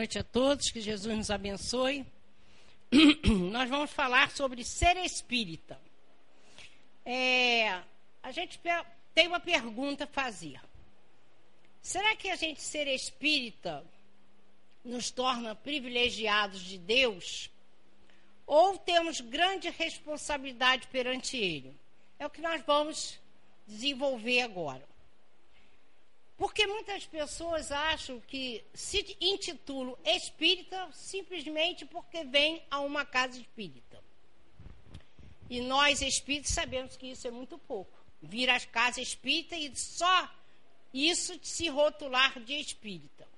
noite a todos, que Jesus nos abençoe. Nós vamos falar sobre ser espírita. É, a gente tem uma pergunta a fazer. Será que a gente ser espírita nos torna privilegiados de Deus? Ou temos grande responsabilidade perante Ele? É o que nós vamos desenvolver agora. Porque muitas pessoas acham que se intitulam espírita simplesmente porque vem a uma casa espírita. E nós espíritas sabemos que isso é muito pouco. Vir às casas espírita e só isso se rotular de espírita.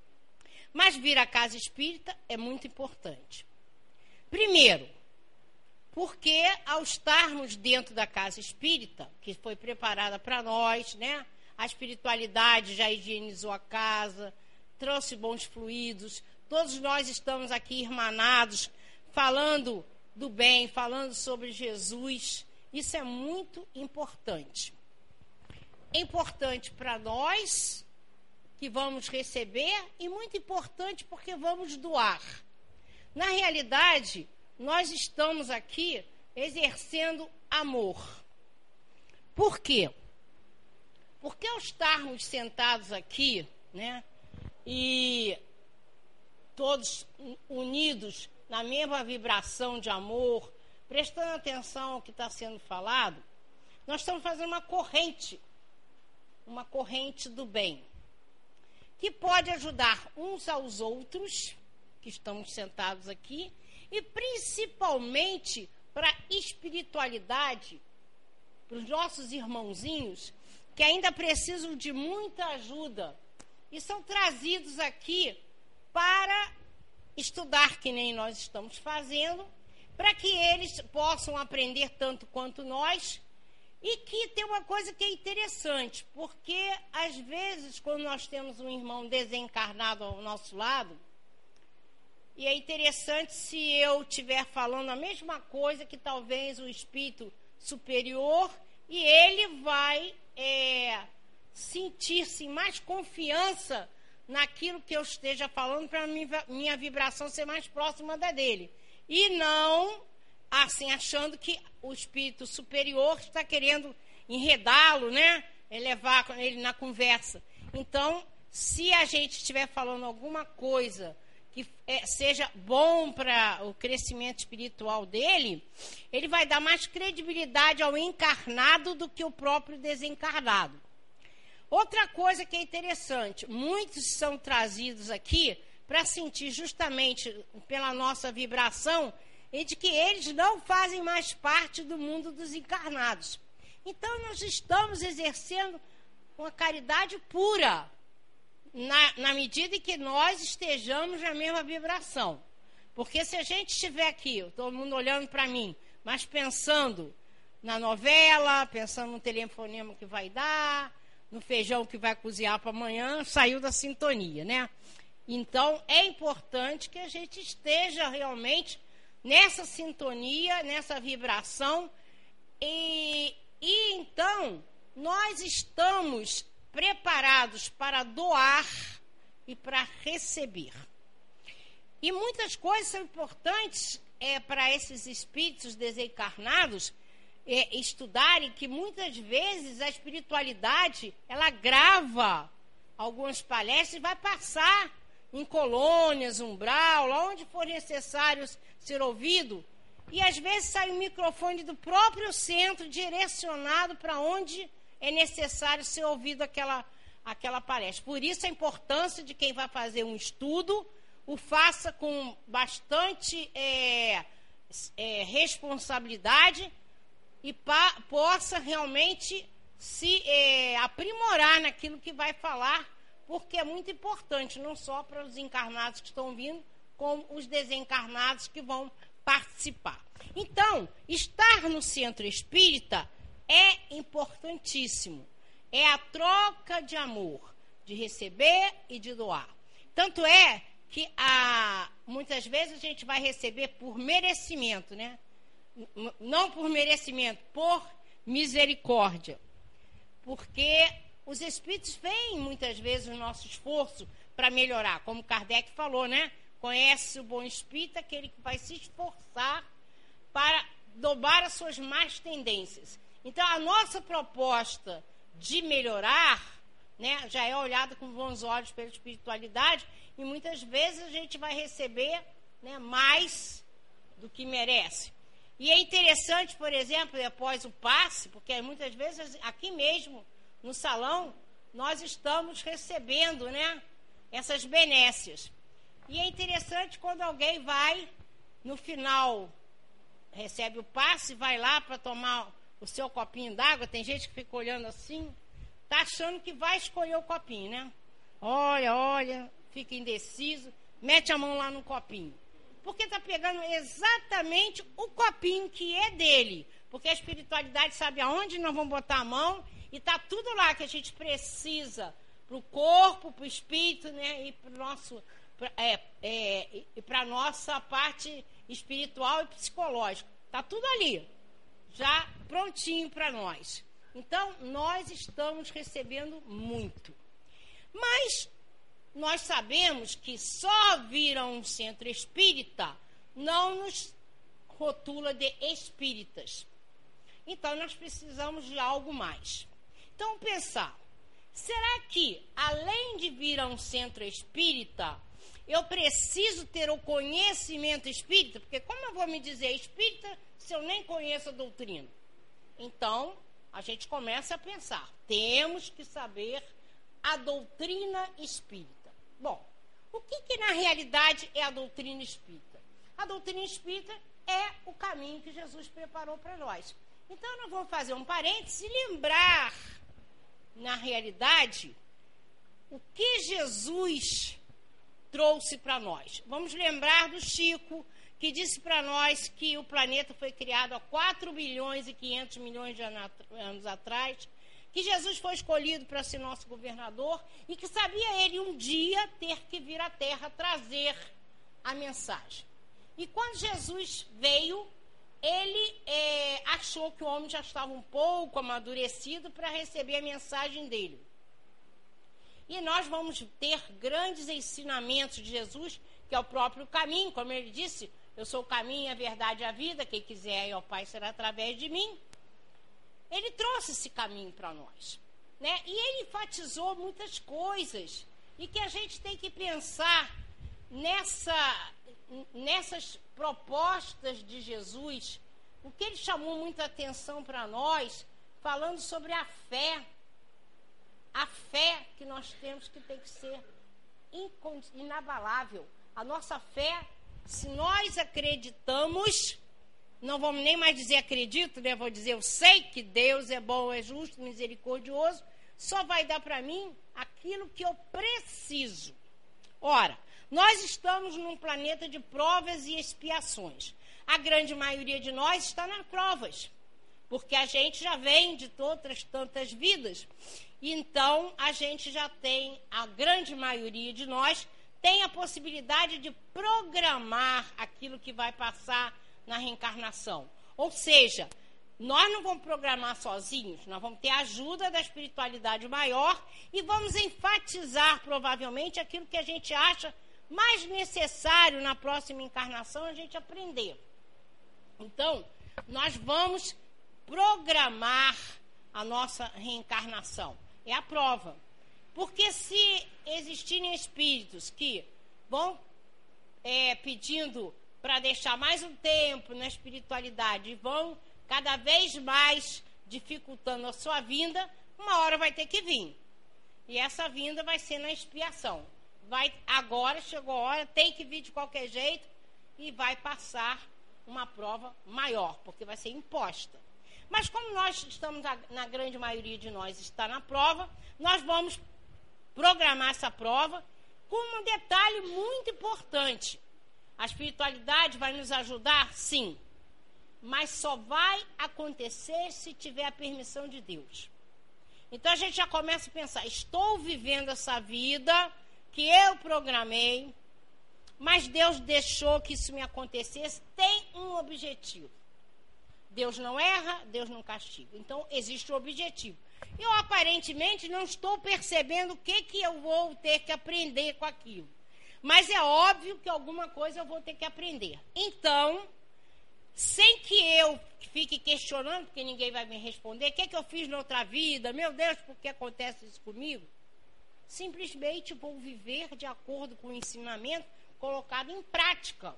Mas vir à casa espírita é muito importante. Primeiro, porque ao estarmos dentro da casa espírita, que foi preparada para nós, né? A espiritualidade já higienizou a casa, trouxe bons fluidos. Todos nós estamos aqui irmanados, falando do bem, falando sobre Jesus. Isso é muito importante. É importante para nós que vamos receber e muito importante porque vamos doar. Na realidade, nós estamos aqui exercendo amor. Por quê? Porque ao estarmos sentados aqui, né, e todos unidos na mesma vibração de amor, prestando atenção ao que está sendo falado, nós estamos fazendo uma corrente, uma corrente do bem, que pode ajudar uns aos outros, que estamos sentados aqui, e principalmente para a espiritualidade, para os nossos irmãozinhos que ainda precisam de muita ajuda e são trazidos aqui para estudar, que nem nós estamos fazendo, para que eles possam aprender tanto quanto nós. E que tem uma coisa que é interessante, porque às vezes, quando nós temos um irmão desencarnado ao nosso lado, e é interessante se eu estiver falando a mesma coisa que talvez o espírito superior, e ele vai é, sentir-se mais confiança naquilo que eu esteja falando para minha vibração ser mais próxima da dele. E não assim achando que o espírito superior está querendo enredá-lo, né? Levar ele na conversa. Então, se a gente estiver falando alguma coisa que é, seja bom para o crescimento espiritual dele, ele vai dar mais credibilidade ao encarnado do que o próprio desencarnado. Outra coisa que é interessante, muitos são trazidos aqui para sentir justamente pela nossa vibração e de que eles não fazem mais parte do mundo dos encarnados. Então nós estamos exercendo uma caridade pura, na, na medida em que nós estejamos na mesma vibração. Porque se a gente estiver aqui, todo mundo olhando para mim, mas pensando na novela, pensando no telefonema que vai dar, no feijão que vai cozinhar para amanhã, saiu da sintonia, né? Então, é importante que a gente esteja realmente nessa sintonia, nessa vibração. E, e então, nós estamos preparados para doar e para receber. E muitas coisas são importantes é, para esses espíritos desencarnados é, estudarem que muitas vezes a espiritualidade ela grava algumas palestras e vai passar em colônias, umbral, onde for necessário ser ouvido. E às vezes sai o microfone do próprio centro direcionado para onde é necessário ser ouvido aquela, aquela palestra. Por isso a importância de quem vai fazer um estudo, o faça com bastante é, é, responsabilidade e pa, possa realmente se é, aprimorar naquilo que vai falar, porque é muito importante, não só para os encarnados que estão vindo, como os desencarnados que vão participar. Então, estar no centro espírita é importantíssimo. É a troca de amor, de receber e de doar. Tanto é que a, muitas vezes a gente vai receber por merecimento, né? Não por merecimento, por misericórdia. Porque os espíritos veem muitas vezes o nosso esforço para melhorar, como Kardec falou, né? Conhece o bom espírito aquele que vai se esforçar para dobrar as suas más tendências. Então, a nossa proposta de melhorar né, já é olhada com bons olhos pela espiritualidade e muitas vezes a gente vai receber né, mais do que merece. E é interessante, por exemplo, após o passe, porque muitas vezes aqui mesmo no salão nós estamos recebendo né, essas benécias. E é interessante quando alguém vai, no final, recebe o passe, vai lá para tomar o seu copinho d'água. Tem gente que fica olhando assim, tá achando que vai escolher o copinho, né? Olha, olha, fica indeciso, mete a mão lá no copinho. Porque está pegando exatamente o copinho que é dele. Porque a espiritualidade sabe aonde nós vamos botar a mão e está tudo lá que a gente precisa para o corpo, para o espírito, né? E para nosso é, é, e para nossa parte espiritual e psicológica. Está tudo ali, já prontinho para nós. Então, nós estamos recebendo muito. Mas nós sabemos que só vir a um centro espírita não nos rotula de espíritas. Então, nós precisamos de algo mais. Então, pensar: será que, além de vir a um centro espírita, eu preciso ter o conhecimento espírita? Porque, como eu vou me dizer espírita se eu nem conheço a doutrina? Então, a gente começa a pensar: temos que saber a doutrina espírita. Bom, o que, que na realidade é a doutrina espírita? A doutrina espírita é o caminho que Jesus preparou para nós. Então, nós vamos fazer um parêntese e lembrar na realidade, o que Jesus trouxe para nós. Vamos lembrar do Chico, que disse para nós que o planeta foi criado há 4 bilhões e 500 milhões de anos atrás, que Jesus foi escolhido para ser nosso governador e que sabia ele um dia ter que vir à Terra trazer a mensagem. E quando Jesus veio, ele é, achou que o homem já estava um pouco amadurecido para receber a mensagem dele. E nós vamos ter grandes ensinamentos de Jesus, que é o próprio caminho, como ele disse: Eu sou o caminho, a verdade e a vida, quem quiser ir ao Pai será através de mim. Ele trouxe esse caminho para nós. Né? E ele enfatizou muitas coisas, e que a gente tem que pensar nessa, nessas propostas de Jesus, o que ele chamou muita atenção para nós, falando sobre a fé. A fé que nós temos que tem que ser inabalável. A nossa fé, se nós acreditamos, não vamos nem mais dizer acredito, né? Vou dizer eu sei que Deus é bom, é justo, misericordioso, só vai dar para mim aquilo que eu preciso. Ora, nós estamos num planeta de provas e expiações. A grande maioria de nós está nas provas, porque a gente já vem de outras tantas vidas. Então, a gente já tem, a grande maioria de nós, tem a possibilidade de programar aquilo que vai passar na reencarnação. Ou seja, nós não vamos programar sozinhos, nós vamos ter a ajuda da espiritualidade maior e vamos enfatizar provavelmente aquilo que a gente acha mais necessário na próxima encarnação a gente aprender. Então, nós vamos programar a nossa reencarnação. É a prova. Porque se existirem espíritos que vão é, pedindo para deixar mais um tempo na espiritualidade e vão cada vez mais dificultando a sua vinda, uma hora vai ter que vir. E essa vinda vai ser na expiação vai agora chegou a hora, tem que vir de qualquer jeito e vai passar uma prova maior, porque vai ser imposta. Mas como nós estamos, na grande maioria de nós está na prova, nós vamos programar essa prova com um detalhe muito importante. A espiritualidade vai nos ajudar? Sim. Mas só vai acontecer se tiver a permissão de Deus. Então a gente já começa a pensar: estou vivendo essa vida que eu programei, mas Deus deixou que isso me acontecesse, tem um objetivo. Deus não erra, Deus não castiga. Então, existe o objetivo. Eu, aparentemente, não estou percebendo o que, que eu vou ter que aprender com aquilo. Mas é óbvio que alguma coisa eu vou ter que aprender. Então, sem que eu fique questionando, porque ninguém vai me responder, o que, é que eu fiz na outra vida? Meu Deus, por que acontece isso comigo? Simplesmente vou viver de acordo com o ensinamento colocado em prática.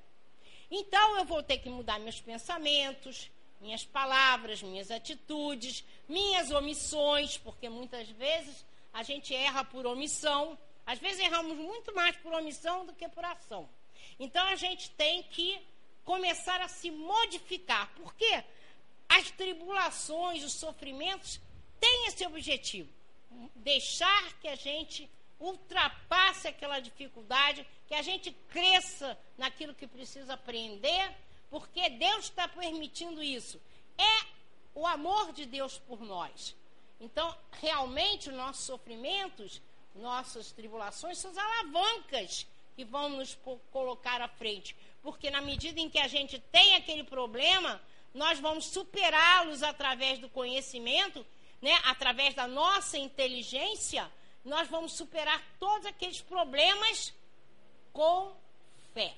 Então eu vou ter que mudar meus pensamentos, minhas palavras, minhas atitudes, minhas omissões, porque muitas vezes a gente erra por omissão. Às vezes erramos muito mais por omissão do que por ação. Então a gente tem que começar a se modificar, porque as tribulações, os sofrimentos têm esse objetivo: deixar que a gente ultrapasse aquela dificuldade, que a gente cresça naquilo que precisa aprender, porque Deus está permitindo isso. É o amor de Deus por nós. Então, realmente, os nossos sofrimentos, nossas tribulações, são as alavancas que vão nos colocar à frente. Porque na medida em que a gente tem aquele problema, nós vamos superá-los através do conhecimento, né? através da nossa inteligência, nós vamos superar todos aqueles problemas com fé.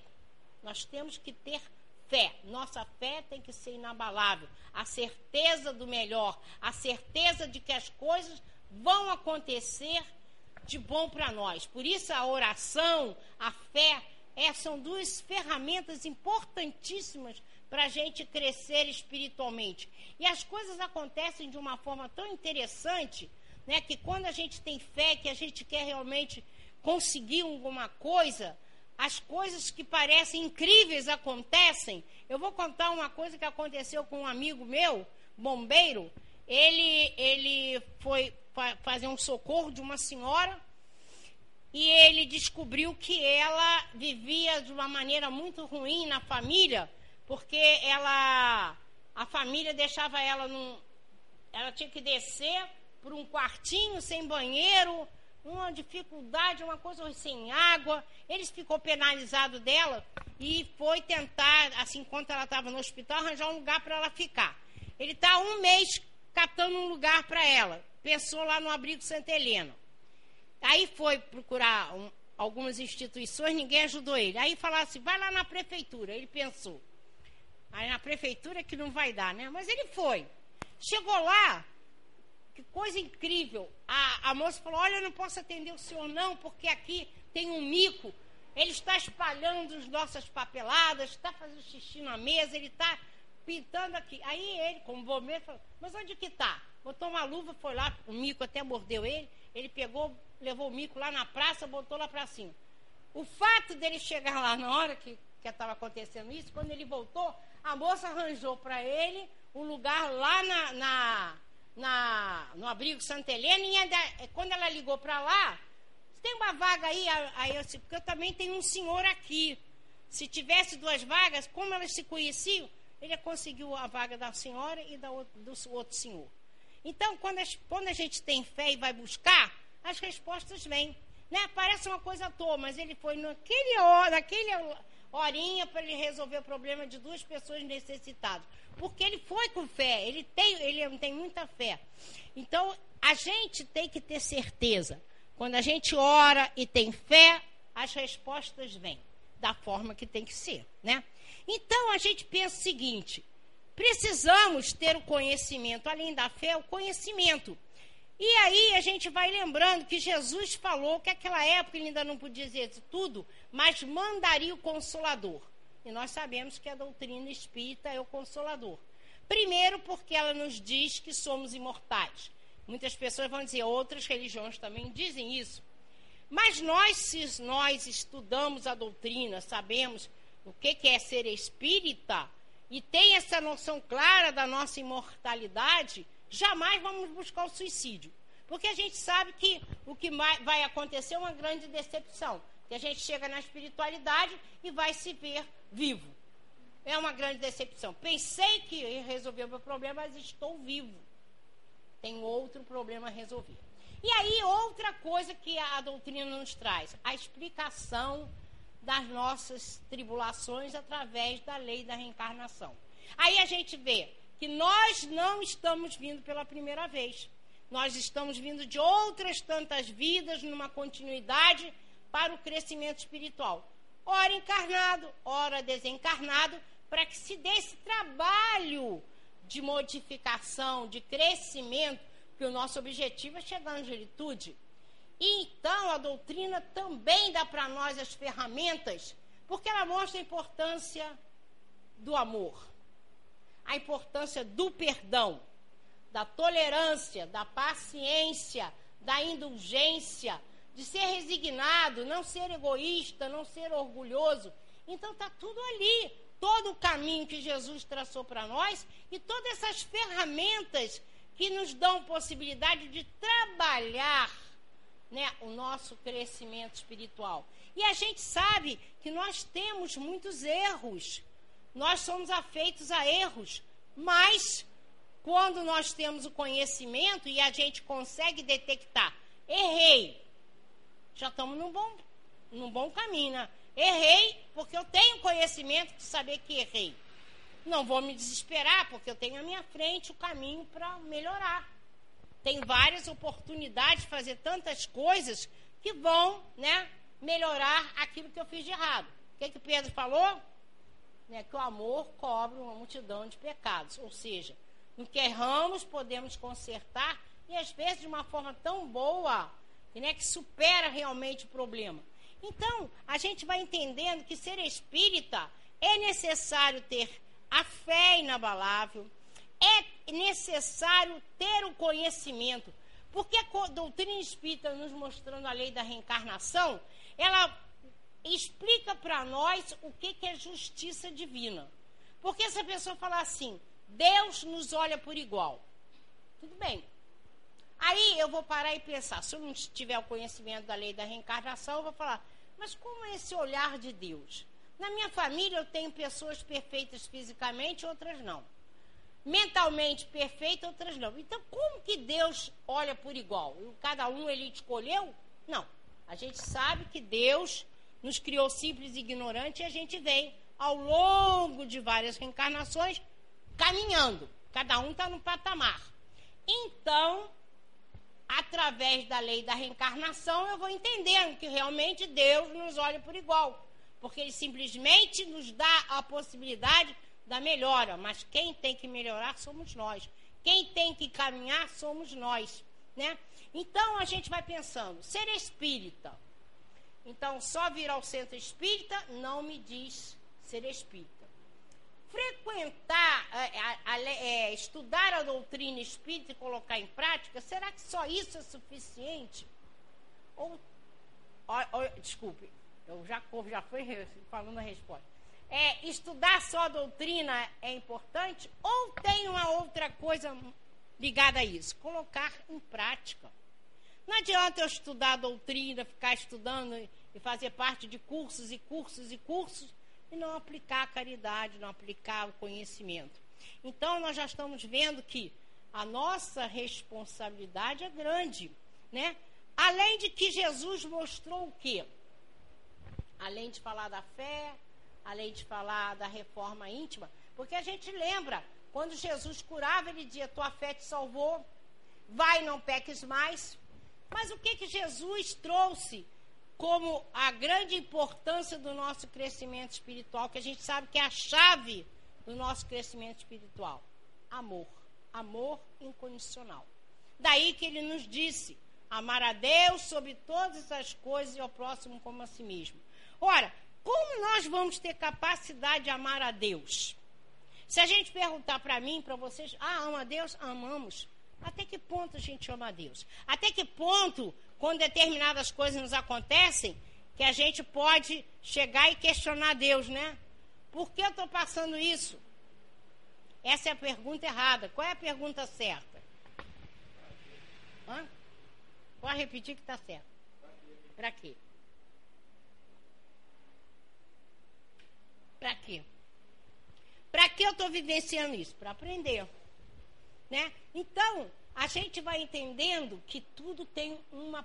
Nós temos que ter fé. Nossa fé tem que ser inabalável. A certeza do melhor, a certeza de que as coisas vão acontecer de bom para nós. Por isso a oração, a fé, é, são duas ferramentas importantíssimas para a gente crescer espiritualmente. E as coisas acontecem de uma forma tão interessante, né, que quando a gente tem fé, que a gente quer realmente conseguir alguma coisa, as coisas que parecem incríveis acontecem. Eu vou contar uma coisa que aconteceu com um amigo meu, bombeiro. Ele, ele foi fazer um socorro de uma senhora e ele descobriu que ela vivia de uma maneira muito ruim na família, porque ela a família deixava ela num ela tinha que descer por um quartinho sem banheiro, uma dificuldade, uma coisa sem água. Eles ficou penalizado dela e foi tentar, assim, enquanto ela estava no hospital, arranjar um lugar para ela ficar. Ele está um mês catando um lugar para ela. Pensou lá no abrigo Santa Helena. Aí foi procurar um, algumas instituições, ninguém ajudou ele. Aí falaram assim, vai lá na prefeitura. Ele pensou. Aí na prefeitura que não vai dar, né? Mas ele foi. Chegou lá, que coisa incrível. A, a moça falou: Olha, eu não posso atender o senhor, não, porque aqui tem um mico. Ele está espalhando as nossas papeladas, está fazendo xixi na mesa, ele está pintando aqui. Aí ele, como bombeiro, falou: Mas onde que está? Botou uma luva, foi lá, o mico até mordeu ele. Ele pegou, levou o mico lá na praça, botou lá para cima. O fato dele chegar lá na hora que estava acontecendo isso, quando ele voltou, a moça arranjou para ele um lugar lá na, na na, no abrigo Santa Helena, e ainda, é, quando ela ligou para lá, tem uma vaga aí? Aí eu disse, porque eu também tenho um senhor aqui. Se tivesse duas vagas, como elas se conheciam, ele conseguiu a vaga da senhora e da, do outro senhor. Então, quando, quando a gente tem fé e vai buscar, as respostas vêm. Né? Parece uma coisa toa, mas ele foi naquele naquele horinha para ele resolver o problema de duas pessoas necessitadas. Porque ele foi com fé, ele tem, ele tem muita fé. Então, a gente tem que ter certeza. Quando a gente ora e tem fé, as respostas vêm da forma que tem que ser, né? Então, a gente pensa o seguinte: precisamos ter o conhecimento, além da fé, o conhecimento. E aí a gente vai lembrando que Jesus falou que naquela época ele ainda não podia dizer tudo, mas mandaria o consolador. E nós sabemos que a doutrina espírita é o consolador. Primeiro, porque ela nos diz que somos imortais. Muitas pessoas vão dizer, outras religiões também dizem isso. Mas nós, se nós estudamos a doutrina, sabemos o que é ser espírita e tem essa noção clara da nossa imortalidade, jamais vamos buscar o suicídio. Porque a gente sabe que o que vai acontecer é uma grande decepção. Que a gente chega na espiritualidade e vai se ver vivo. É uma grande decepção. Pensei que ia resolver o meu problema, mas estou vivo. Tenho outro problema a resolver. E aí, outra coisa que a doutrina nos traz: a explicação das nossas tribulações através da lei da reencarnação. Aí a gente vê que nós não estamos vindo pela primeira vez. Nós estamos vindo de outras tantas vidas, numa continuidade, para o crescimento espiritual. Ora encarnado, ora desencarnado, para que se dê esse trabalho de modificação, de crescimento, que o nosso objetivo é chegar à angelitude. E então a doutrina também dá para nós as ferramentas, porque ela mostra a importância do amor, a importância do perdão, da tolerância, da paciência, da indulgência, de ser resignado, não ser egoísta, não ser orgulhoso. Então está tudo ali, todo o caminho que Jesus traçou para nós e todas essas ferramentas que nos dão possibilidade de trabalhar né, o nosso crescimento espiritual. E a gente sabe que nós temos muitos erros, nós somos afeitos a erros, mas quando nós temos o conhecimento e a gente consegue detectar, errei, já estamos num bom, num bom caminho, né? Errei porque eu tenho conhecimento de saber que errei. Não vou me desesperar porque eu tenho à minha frente o caminho para melhorar. Tem várias oportunidades de fazer tantas coisas que vão, né, melhorar aquilo que eu fiz de errado. O que, que Pedro falou? Né, que o amor cobre uma multidão de pecados. Ou seja, no que erramos, podemos consertar e às vezes de uma forma tão boa né, que supera realmente o problema. Então, a gente vai entendendo que ser espírita é necessário ter a fé inabalável, é necessário ter o conhecimento, porque a doutrina espírita nos mostrando a lei da reencarnação, ela explica para nós o que, que é justiça divina. Porque se a pessoa falar assim, Deus nos olha por igual, tudo bem. Aí eu vou parar e pensar, se eu não tiver o conhecimento da lei da reencarnação, eu vou falar, mas como é esse olhar de Deus? Na minha família eu tenho pessoas perfeitas fisicamente, outras não. Mentalmente perfeitas, outras não. Então, como que Deus olha por igual? Cada um ele escolheu? Não. A gente sabe que Deus nos criou simples e ignorantes e a gente vem ao longo de várias reencarnações caminhando. Cada um está no patamar. Então, através da lei da reencarnação, eu vou entendendo que realmente Deus nos olha por igual porque ele simplesmente nos dá a possibilidade da melhora, mas quem tem que melhorar somos nós. Quem tem que caminhar somos nós, né? Então a gente vai pensando, ser espírita. Então só vir ao centro espírita não me diz ser espírita. Frequentar, é, é, estudar a doutrina espírita e colocar em prática, será que só isso é suficiente? Ou, ou, ou desculpe, eu já, já foi falando a resposta. É, estudar só a doutrina é importante ou tem uma outra coisa ligada a isso? Colocar em prática. Não adianta eu estudar a doutrina, ficar estudando e fazer parte de cursos e cursos e cursos e não aplicar a caridade, não aplicar o conhecimento. Então, nós já estamos vendo que a nossa responsabilidade é grande, né? Além de que Jesus mostrou o quê? além de falar da fé, além de falar da reforma íntima, porque a gente lembra, quando Jesus curava, ele dizia: Tua fé te salvou, vai, não peques mais. Mas o que, que Jesus trouxe como a grande importância do nosso crescimento espiritual, que a gente sabe que é a chave do nosso crescimento espiritual? Amor. Amor incondicional. Daí que ele nos disse: amar a Deus sobre todas as coisas e ao próximo como a si mesmo. Ora, como nós vamos ter capacidade de amar a Deus? Se a gente perguntar para mim, para vocês, ah, ama a Deus? Amamos. Até que ponto a gente ama a Deus? Até que ponto, quando determinadas coisas nos acontecem, que a gente pode chegar e questionar Deus, né? Por que eu estou passando isso? Essa é a pergunta errada. Qual é a pergunta certa? Hã? Pode repetir que está certo. Para quê? Para quê? Para que eu estou vivenciando isso? Para aprender. Né? Então, a gente vai entendendo que tudo tem uma,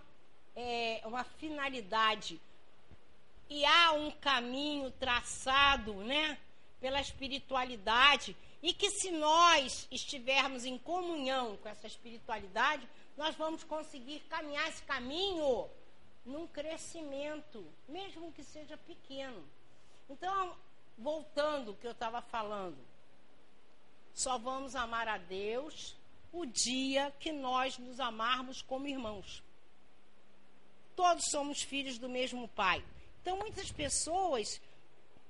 é, uma finalidade. E há um caminho traçado né, pela espiritualidade. E que se nós estivermos em comunhão com essa espiritualidade, nós vamos conseguir caminhar esse caminho num crescimento, mesmo que seja pequeno. Então, voltando ao que eu estava falando, só vamos amar a Deus o dia que nós nos amarmos como irmãos. Todos somos filhos do mesmo Pai. Então, muitas pessoas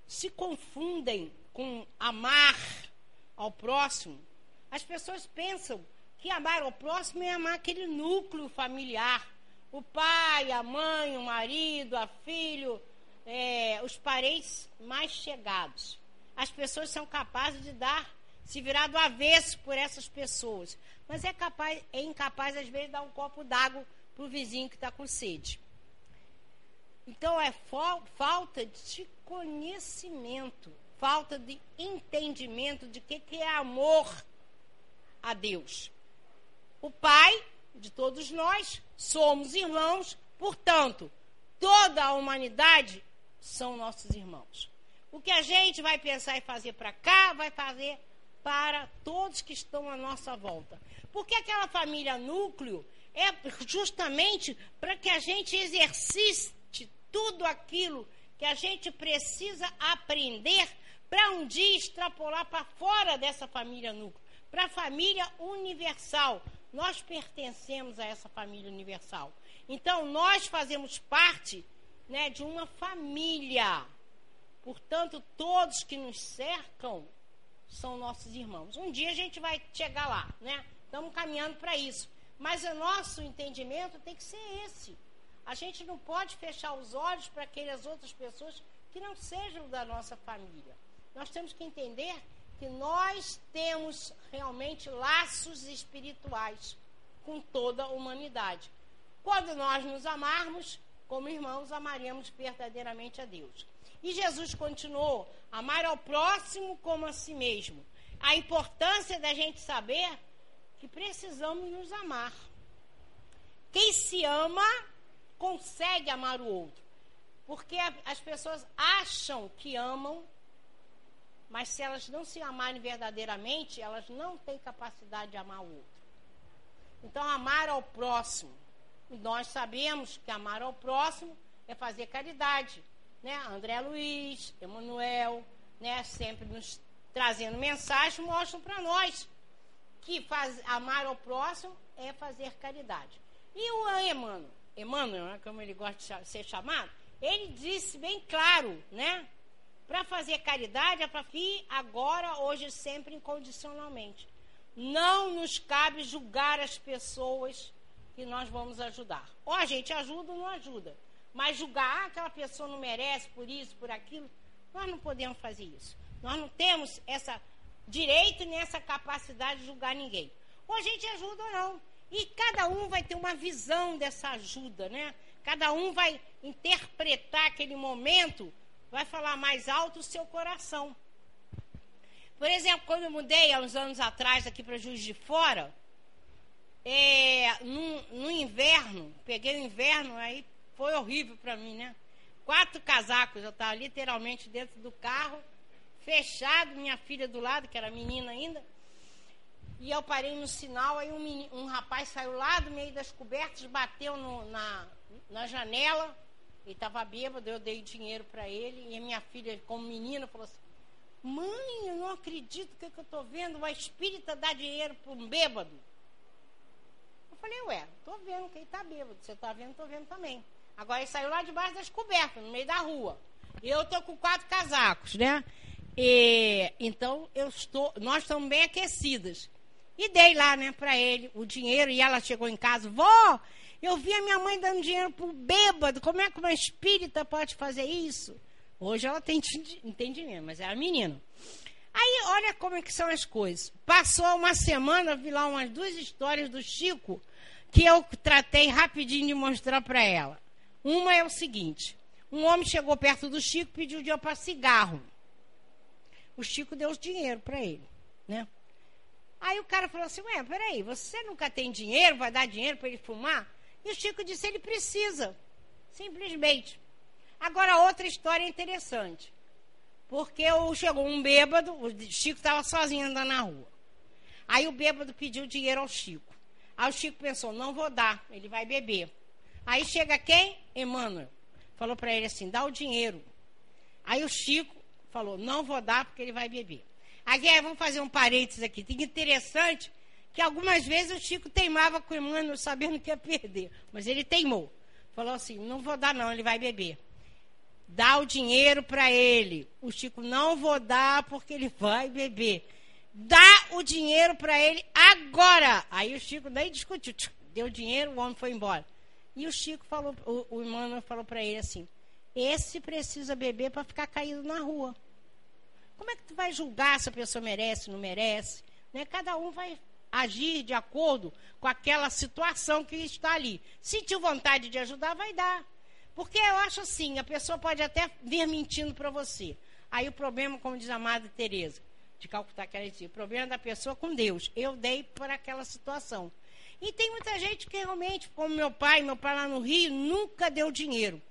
se confundem com amar ao próximo. As pessoas pensam que amar ao próximo é amar aquele núcleo familiar. O pai, a mãe, o marido, a filho, é, os parentes mais chegados. As pessoas são capazes de dar, se virar do avesso por essas pessoas. Mas é, capaz, é incapaz, às vezes, de dar um copo d'água para o vizinho que está com sede. Então é falta de conhecimento, falta de entendimento de que, que é amor a Deus. O Pai de todos nós somos irmãos, portanto, toda a humanidade são nossos irmãos. O que a gente vai pensar e fazer para cá, vai fazer para todos que estão à nossa volta. Porque aquela família núcleo é justamente para que a gente exercite tudo aquilo que a gente precisa aprender para um dia extrapolar para fora dessa família núcleo, para a família universal. Nós pertencemos a essa família universal. Então, nós fazemos parte né, de uma família. Portanto, todos que nos cercam são nossos irmãos. Um dia a gente vai chegar lá, né? Estamos caminhando para isso. Mas o nosso entendimento tem que ser esse. A gente não pode fechar os olhos para aquelas outras pessoas que não sejam da nossa família. Nós temos que entender que nós temos realmente laços espirituais com toda a humanidade. Quando nós nos amarmos, como irmãos, amaremos verdadeiramente a Deus. E Jesus continuou: amar ao próximo como a si mesmo. A importância da gente saber que precisamos nos amar. Quem se ama consegue amar o outro. Porque as pessoas acham que amam, mas se elas não se amarem verdadeiramente, elas não têm capacidade de amar o outro. Então, amar ao próximo. Nós sabemos que amar ao próximo é fazer caridade. Né? André Luiz, Emanuel, né? sempre nos trazendo mensagens, mostram para nós que faz, amar ao próximo é fazer caridade. E o Emmanuel, Emmanuel, né, como ele gosta de ser chamado, ele disse bem claro, né? Para fazer caridade é para que agora, hoje, sempre incondicionalmente. Não nos cabe julgar as pessoas que nós vamos ajudar. Ou a gente ajuda ou não ajuda. Mas julgar, ah, aquela pessoa não merece por isso, por aquilo, nós não podemos fazer isso. Nós não temos essa direito nem essa capacidade de julgar ninguém. Ou a gente ajuda ou não. E cada um vai ter uma visão dessa ajuda, né? Cada um vai interpretar aquele momento, vai falar mais alto o seu coração. Por exemplo, quando eu mudei há uns anos atrás aqui para Juiz de Fora, é, no, no, inverno, peguei o inverno, aí foi horrível para mim, né? Quatro casacos, eu estava literalmente dentro do carro, fechado, minha filha do lado, que era menina ainda, e eu parei no sinal, aí um, menino, um rapaz saiu lá do meio das cobertas, bateu no, na, na janela, ele estava bêbado, eu dei dinheiro para ele, e a minha filha, como menina, falou assim, mãe, eu não acredito que, que eu estou vendo uma espírita dar dinheiro para um bêbado. Eu falei, ué, estou vendo que ele está bêbado, você está vendo, estou vendo também. Agora ele saiu lá debaixo das cobertas, no meio da rua. E eu estou com quatro casacos, né? E, então, eu estou, nós estamos bem aquecidas. E dei lá, né, para ele o dinheiro. E ela chegou em casa, vó, eu vi a minha mãe dando dinheiro pro bêbado. Como é que uma espírita pode fazer isso? Hoje ela tem entendimento, mas é a menina. Aí, olha como é que são as coisas. Passou uma semana, vi lá umas duas histórias do Chico que eu tratei rapidinho de mostrar para ela. Uma é o seguinte: um homem chegou perto do Chico e pediu dinheiro para cigarro. O Chico deu dinheiro para ele, né? Aí o cara falou assim: Ué, peraí, você nunca tem dinheiro, vai dar dinheiro para ele fumar? E o Chico disse: Ele precisa, simplesmente. Agora, outra história interessante. Porque chegou um bêbado, o Chico estava sozinho andando na rua. Aí o bêbado pediu dinheiro ao Chico. Aí o Chico pensou: Não vou dar, ele vai beber. Aí chega quem? Emmanuel. Falou para ele assim: dá o dinheiro. Aí o Chico falou: não vou dar porque ele vai beber. Aqui, vamos fazer um parênteses aqui. Tem interessante que algumas vezes o Chico teimava com o Emmanuel sabendo que ia perder. Mas ele teimou. Falou assim: não vou dar, não, ele vai beber. Dá o dinheiro para ele. O Chico, não vou dar porque ele vai beber. Dá o dinheiro para ele agora. Aí o Chico nem discutiu. Deu dinheiro, o homem foi embora. E o Chico falou, o, o Emmanuel falou para ele assim: esse precisa beber para ficar caído na rua. Como é que tu vai julgar se a pessoa merece, não merece? Né? Cada um vai agir de acordo com aquela situação que está ali. Sentiu vontade de ajudar, vai dar. Porque eu acho assim, a pessoa pode até vir mentindo para você. Aí o problema, como diz a Amada Teresa, de Calcutá, que ela dizia, o problema da pessoa com Deus. Eu dei para aquela situação. E tem muita gente que realmente, como meu pai, meu pai lá no Rio, nunca deu dinheiro.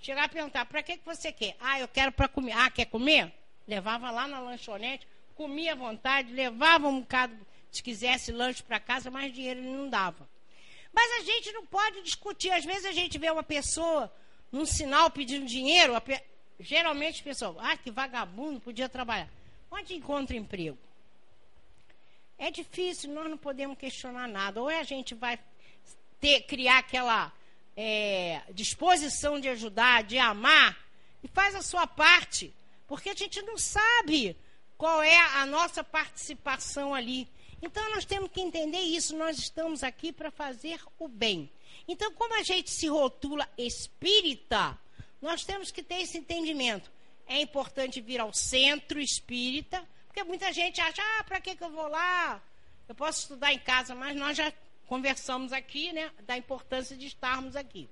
Chegar a perguntar, para que, que você quer? Ah, eu quero para comer. Ah, quer comer? Levava lá na lanchonete, comia à vontade, levava um bocado, se quisesse lanche para casa, mais dinheiro ele não dava. Mas a gente não pode discutir. Às vezes a gente vê uma pessoa num sinal pedindo dinheiro, pe... geralmente as pessoas, ah, que vagabundo, podia trabalhar. Onde encontra emprego? É difícil, nós não podemos questionar nada. Ou é a gente vai ter, criar aquela é, disposição de ajudar, de amar, e faz a sua parte, porque a gente não sabe qual é a nossa participação ali. Então nós temos que entender isso. Nós estamos aqui para fazer o bem. Então, como a gente se rotula espírita, nós temos que ter esse entendimento. É importante vir ao centro espírita, porque muita gente acha, ah, para que, que eu vou lá? Eu posso estudar em casa, mas nós já conversamos aqui, né, da importância de estarmos aqui.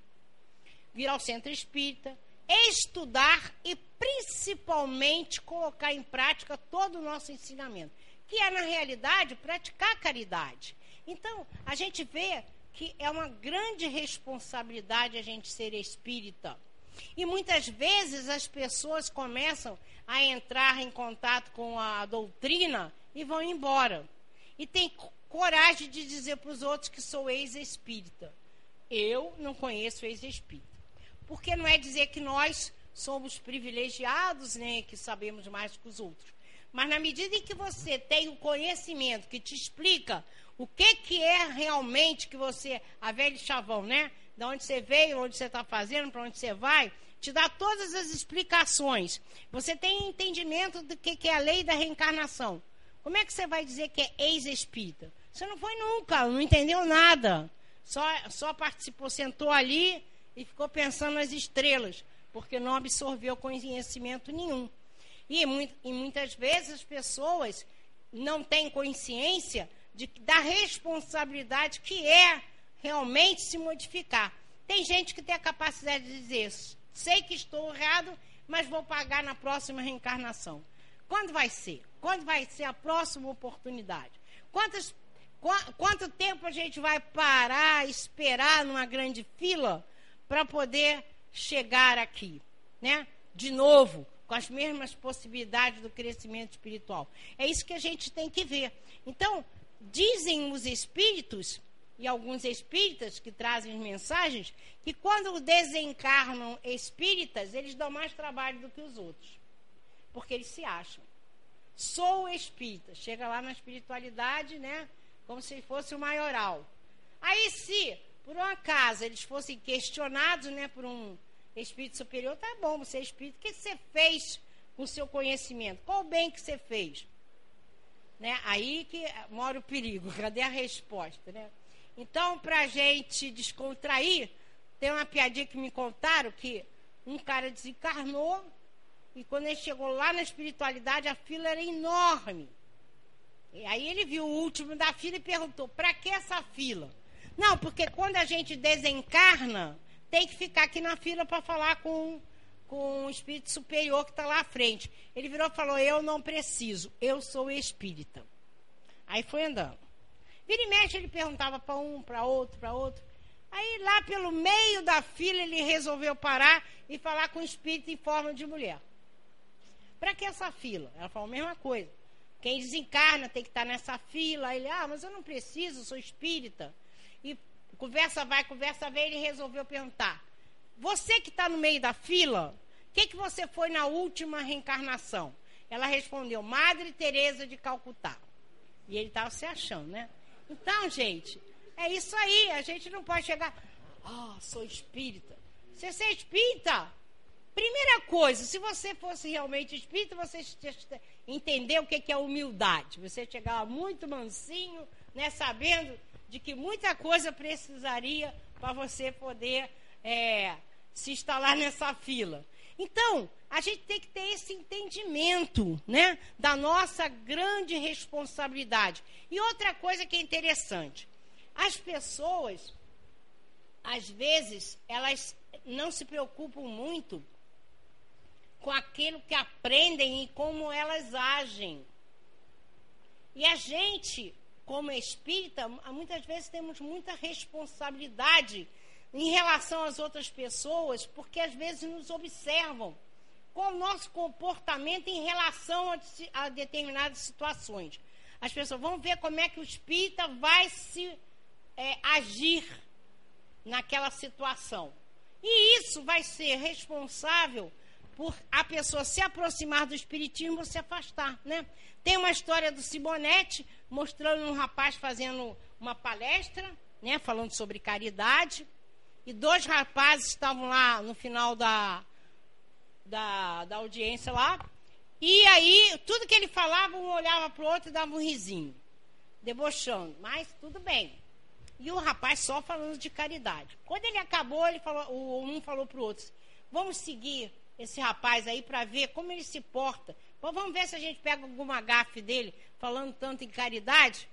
Vir ao centro espírita, estudar e principalmente colocar em prática todo o nosso ensinamento, que é, na realidade, praticar caridade. Então, a gente vê que é uma grande responsabilidade a gente ser espírita. E muitas vezes as pessoas começam a entrar em contato com a doutrina e vão embora. E tem coragem de dizer para os outros que sou ex-espírita. Eu não conheço ex-espírita. Porque não é dizer que nós somos privilegiados, né, que sabemos mais que os outros. Mas na medida em que você tem o conhecimento que te explica o que, que é realmente que você, a velha chavão, né? De onde você veio, onde você está fazendo, para onde você vai, te dá todas as explicações. Você tem entendimento do que, que é a lei da reencarnação. Como é que você vai dizer que é ex-espírita? Você não foi nunca, não entendeu nada. Só, só participou, sentou ali e ficou pensando nas estrelas, porque não absorveu conhecimento nenhum. E, e muitas vezes as pessoas não têm consciência de, da responsabilidade que é realmente se modificar. Tem gente que tem a capacidade de dizer: sei que estou errado, mas vou pagar na próxima reencarnação. Quando vai ser? Quando vai ser a próxima oportunidade? Quantas, qu quanto tempo a gente vai parar, esperar numa grande fila para poder chegar aqui, né? De novo, com as mesmas possibilidades do crescimento espiritual. É isso que a gente tem que ver. Então, Dizem os espíritos, e alguns espíritas que trazem mensagens, que quando desencarnam espíritas, eles dão mais trabalho do que os outros. Porque eles se acham. Sou espírita. Chega lá na espiritualidade, né? Como se fosse o maioral. Aí, se, por um acaso, eles fossem questionados, né, por um espírito superior, tá bom, você é espírito, o que você fez com o seu conhecimento? Qual o bem que você fez? Né? Aí que mora o perigo. Cadê a resposta? Né? Então, para a gente descontrair, tem uma piadinha que me contaram que um cara desencarnou e quando ele chegou lá na espiritualidade, a fila era enorme. E aí ele viu o último da fila e perguntou: para que essa fila? Não, porque quando a gente desencarna, tem que ficar aqui na fila para falar com com o espírito superior que está lá à frente. Ele virou e falou: Eu não preciso, eu sou espírita. Aí foi andando. Vira e mexe, ele perguntava para um, para outro, para outro. Aí lá pelo meio da fila ele resolveu parar e falar com o espírito em forma de mulher. Para que essa fila? Ela falou a mesma coisa. Quem desencarna tem que estar tá nessa fila. Aí ele, ah, mas eu não preciso, sou espírita. E conversa vai, conversa vem, ele resolveu perguntar: Você que está no meio da fila, o que, que você foi na última reencarnação? Ela respondeu: Madre Teresa de Calcutá. E ele estava se achando, né? Então, gente, é isso aí. A gente não pode chegar. Ah, sou espírita. Você é espírita? Primeira coisa, se você fosse realmente espírita, você entender o que é humildade. Você chegava muito mansinho, né, sabendo de que muita coisa precisaria para você poder é, se instalar nessa fila. Então, a gente tem que ter esse entendimento, né, da nossa grande responsabilidade. E outra coisa que é interessante, as pessoas, às vezes, elas não se preocupam muito com aquilo que aprendem e como elas agem. E a gente, como espírita, muitas vezes temos muita responsabilidade em relação às outras pessoas, porque às vezes nos observam com o nosso comportamento em relação a, a determinadas situações. As pessoas vão ver como é que o espírita vai se é, agir naquela situação. E isso vai ser responsável por a pessoa se aproximar do espiritismo ou se afastar, né? Tem uma história do Sibonete mostrando um rapaz fazendo uma palestra, né, falando sobre caridade, e dois rapazes estavam lá no final da, da, da audiência lá, e aí tudo que ele falava, um olhava para o outro e dava um risinho, debochando, mas tudo bem. E o rapaz só falando de caridade. Quando ele acabou, ele falou, o um falou para o outro: vamos seguir esse rapaz aí para ver como ele se porta. Vamos ver se a gente pega alguma gafe dele, falando tanto em caridade.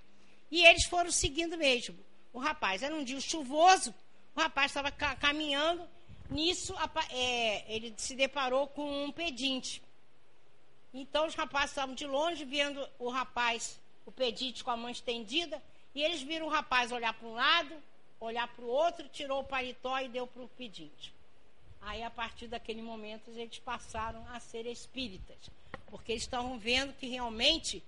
E eles foram seguindo mesmo. O rapaz, era um dia chuvoso, o rapaz estava ca caminhando, nisso é, ele se deparou com um pedinte. Então os rapazes estavam de longe vendo o rapaz, o pedinte com a mão estendida, e eles viram o rapaz olhar para um lado, olhar para o outro, tirou o paletó e deu para o pedinte. Aí, a partir daquele momento, eles passaram a ser espíritas, porque eles estavam vendo que realmente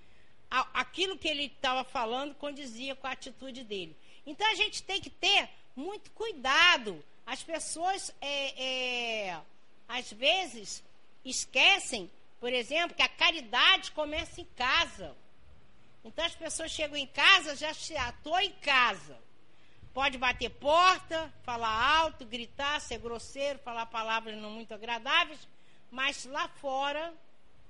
aquilo que ele estava falando condizia com a atitude dele. Então, a gente tem que ter muito cuidado. As pessoas, é, é, às vezes, esquecem, por exemplo, que a caridade começa em casa. Então, as pessoas chegam em casa, já estou em casa. Pode bater porta, falar alto, gritar, ser grosseiro, falar palavras não muito agradáveis, mas lá fora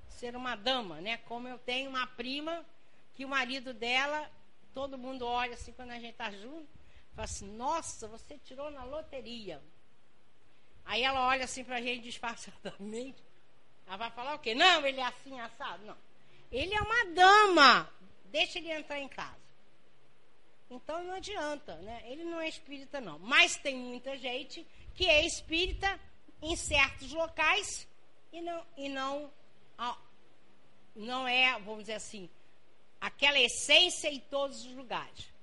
ser uma dama, né? Como eu tenho uma prima que o marido dela, todo mundo olha assim quando a gente está junto, fala assim: "Nossa, você tirou na loteria". Aí ela olha assim para a gente disfarçadamente. Ela vai falar o quê? Não, ele é assim assado, não. Ele é uma dama. Deixa ele entrar em casa. Então não adianta, né? Ele não é espírita, não. Mas tem muita gente que é espírita em certos locais e não, e não, não é, vamos dizer assim, aquela essência em todos os lugares.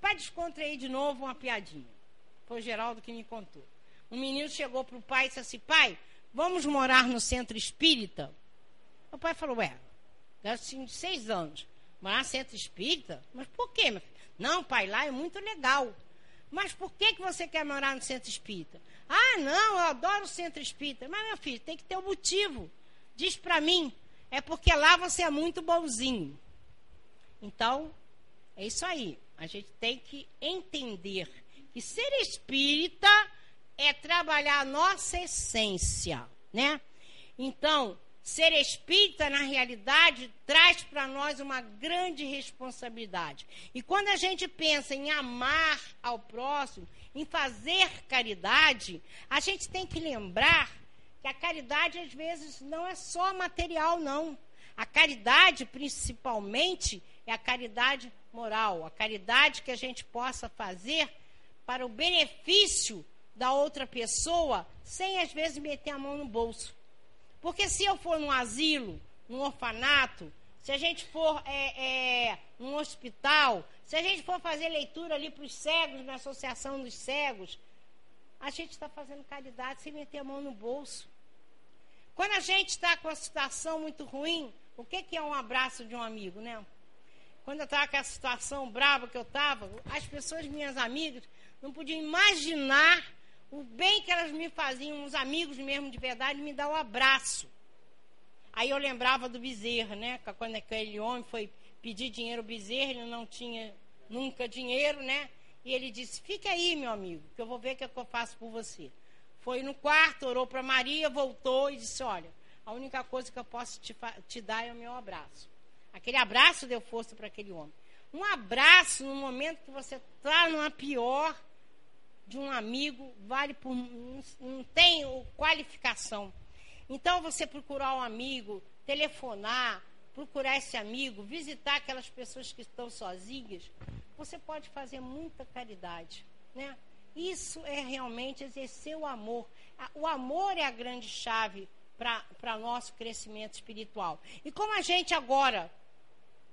Para descontrair de novo uma piadinha. Foi o Geraldo que me contou. Um menino chegou para o pai e disse assim: pai, vamos morar no centro espírita? O pai falou: ué, assim, seis anos. Morar no centro espírita? Mas por quê, meu filho? Não, pai, lá é muito legal. Mas por que, que você quer morar no centro espírita? Ah, não, eu adoro o centro espírita. Mas, meu filho, tem que ter um motivo. Diz para mim, é porque lá você é muito bonzinho. Então, é isso aí. A gente tem que entender que ser espírita é trabalhar a nossa essência, né? Então, Ser espírita, na realidade, traz para nós uma grande responsabilidade. E quando a gente pensa em amar ao próximo, em fazer caridade, a gente tem que lembrar que a caridade, às vezes, não é só material, não. A caridade, principalmente, é a caridade moral, a caridade que a gente possa fazer para o benefício da outra pessoa, sem às vezes meter a mão no bolso. Porque se eu for num asilo, num orfanato, se a gente for é, é, num hospital, se a gente for fazer leitura ali para os cegos, na Associação dos Cegos, a gente está fazendo caridade sem meter a mão no bolso. Quando a gente está com a situação muito ruim, o que, que é um abraço de um amigo, né? Quando eu estava com a situação brava que eu estava, as pessoas, minhas amigas, não podiam imaginar o bem que elas me faziam, uns amigos mesmo de verdade, me dar um abraço. Aí eu lembrava do Bezerra, né? Quando aquele homem foi pedir dinheiro ao Bezerra, ele não tinha nunca dinheiro, né? E ele disse: Fique aí, meu amigo, que eu vou ver o que, é que eu faço por você. Foi no quarto, orou para Maria, voltou e disse: Olha, a única coisa que eu posso te, te dar é o meu abraço. Aquele abraço deu força para aquele homem. Um abraço no momento que você está numa pior de um amigo, vale por. não tem qualificação. Então, você procurar um amigo, telefonar, procurar esse amigo, visitar aquelas pessoas que estão sozinhas, você pode fazer muita caridade, né? Isso é realmente exercer o amor. O amor é a grande chave para nosso crescimento espiritual. E como a gente agora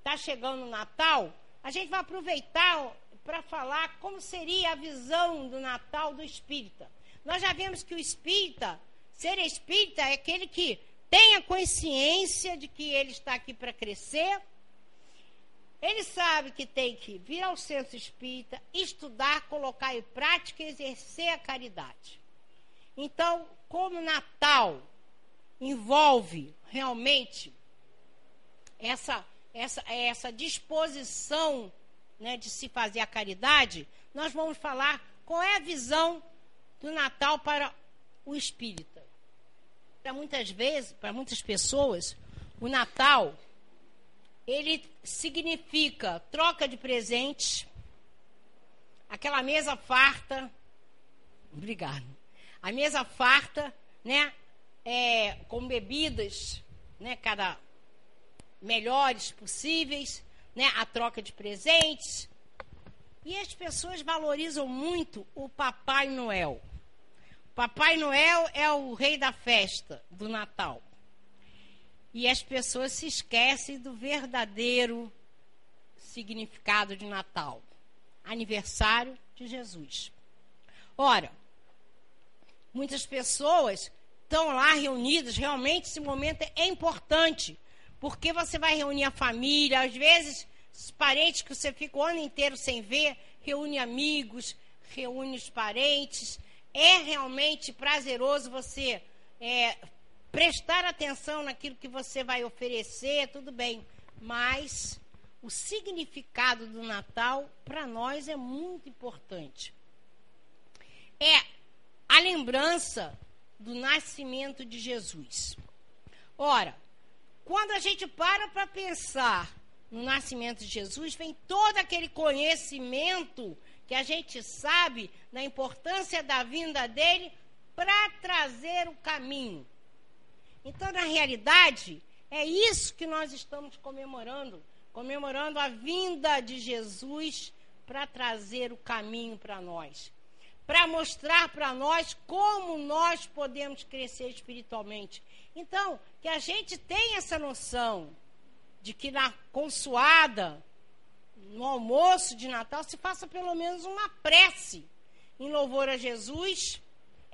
está chegando o Natal, a gente vai aproveitar para falar como seria a visão do Natal do espírita. Nós já vimos que o espírita Ser espírita é aquele que tem a consciência de que ele está aqui para crescer. Ele sabe que tem que vir ao centro espírita, estudar, colocar em prática e exercer a caridade. Então, como Natal envolve realmente essa, essa, essa disposição né, de se fazer a caridade, nós vamos falar qual é a visão do Natal para o espírita. Para muitas vezes, para muitas pessoas, o Natal ele significa troca de presentes, aquela mesa farta, obrigado, a mesa farta, né, é, com bebidas, né, cada melhores possíveis, né, a troca de presentes. E as pessoas valorizam muito o Papai Noel. Papai Noel é o rei da festa do Natal. E as pessoas se esquecem do verdadeiro significado de Natal aniversário de Jesus. Ora, muitas pessoas estão lá reunidas, realmente esse momento é importante, porque você vai reunir a família, às vezes os parentes que você fica o ano inteiro sem ver, reúne amigos, reúne os parentes, é realmente prazeroso você é, prestar atenção naquilo que você vai oferecer, tudo bem. Mas o significado do Natal, para nós, é muito importante. É a lembrança do nascimento de Jesus. Ora, quando a gente para para pensar no nascimento de Jesus, vem todo aquele conhecimento que a gente sabe da importância da vinda dele para trazer o caminho. Então, na realidade, é isso que nós estamos comemorando comemorando a vinda de Jesus para trazer o caminho para nós. Para mostrar para nós como nós podemos crescer espiritualmente. Então, que a gente tenha essa noção de que na consoada, no almoço de Natal, se faça pelo menos uma prece em louvor a Jesus,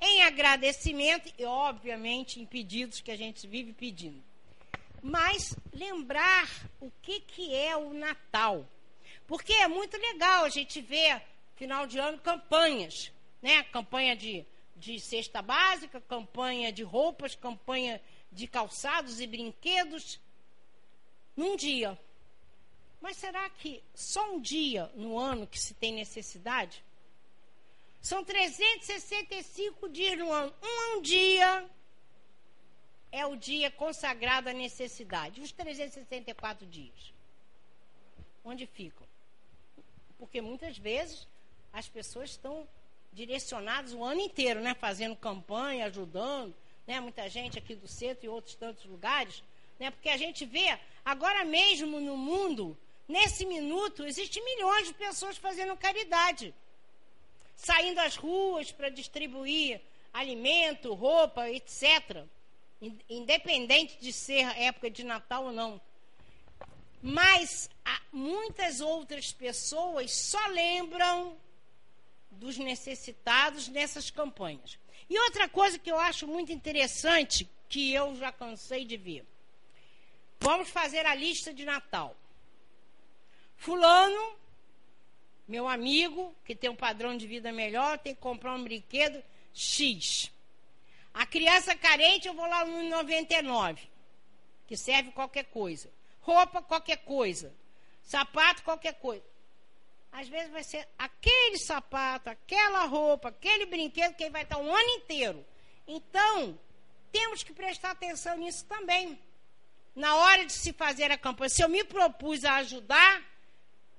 em agradecimento e, obviamente, em pedidos que a gente vive pedindo. Mas lembrar o que, que é o Natal. Porque é muito legal a gente ver, final de ano, campanhas. Né? Campanha de, de cesta básica, campanha de roupas, campanha de calçados e brinquedos. Num dia. Mas será que só um dia no ano que se tem necessidade? São 365 dias no ano. Um dia é o dia consagrado à necessidade. Os 364 dias. Onde ficam? Porque muitas vezes as pessoas estão direcionadas o ano inteiro, né? Fazendo campanha, ajudando, né? Muita gente aqui do centro e outros tantos lugares, né? Porque a gente vê agora mesmo no mundo Nesse minuto, existem milhões de pessoas fazendo caridade, saindo às ruas para distribuir alimento, roupa, etc. Independente de ser época de Natal ou não. Mas muitas outras pessoas só lembram dos necessitados nessas campanhas. E outra coisa que eu acho muito interessante, que eu já cansei de ver. Vamos fazer a lista de Natal. Fulano, meu amigo, que tem um padrão de vida melhor, tem que comprar um brinquedo X. A criança carente, eu vou lá no 99, que serve qualquer coisa. Roupa, qualquer coisa. Sapato, qualquer coisa. Às vezes vai ser aquele sapato, aquela roupa, aquele brinquedo que vai estar um ano inteiro. Então, temos que prestar atenção nisso também. Na hora de se fazer a campanha, se eu me propus a ajudar,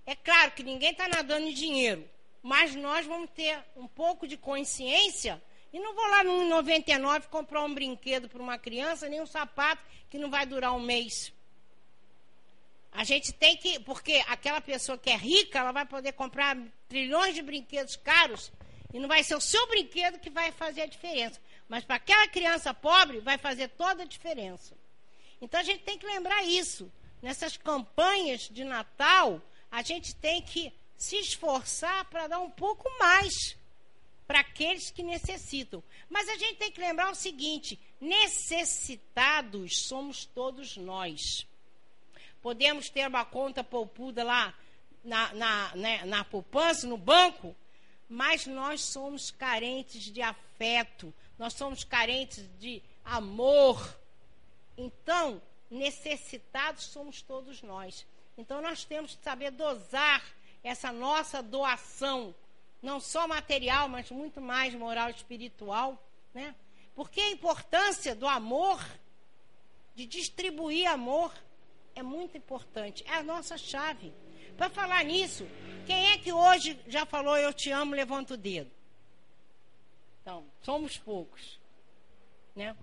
é claro que ninguém está nadando em dinheiro, mas nós vamos ter um pouco de consciência e não vou lá no 99 comprar um brinquedo para uma criança, nem um sapato que não vai durar um mês. A gente tem que, porque aquela pessoa que é rica, ela vai poder comprar trilhões de brinquedos caros e não vai ser o seu brinquedo que vai fazer a diferença. Mas para aquela criança pobre, vai fazer toda a diferença. Então a gente tem que lembrar isso. Nessas campanhas de Natal, a gente tem que se esforçar para dar um pouco mais para aqueles que necessitam. Mas a gente tem que lembrar o seguinte: necessitados somos todos nós. Podemos ter uma conta poupuda lá na, na, né, na poupança, no banco, mas nós somos carentes de afeto, nós somos carentes de amor. Então, necessitados somos todos nós. Então, nós temos que saber dosar essa nossa doação, não só material, mas muito mais moral e espiritual, né? Porque a importância do amor, de distribuir amor, é muito importante. É a nossa chave. Para falar nisso, quem é que hoje já falou eu te amo, levanta o dedo? Então, somos poucos. Né?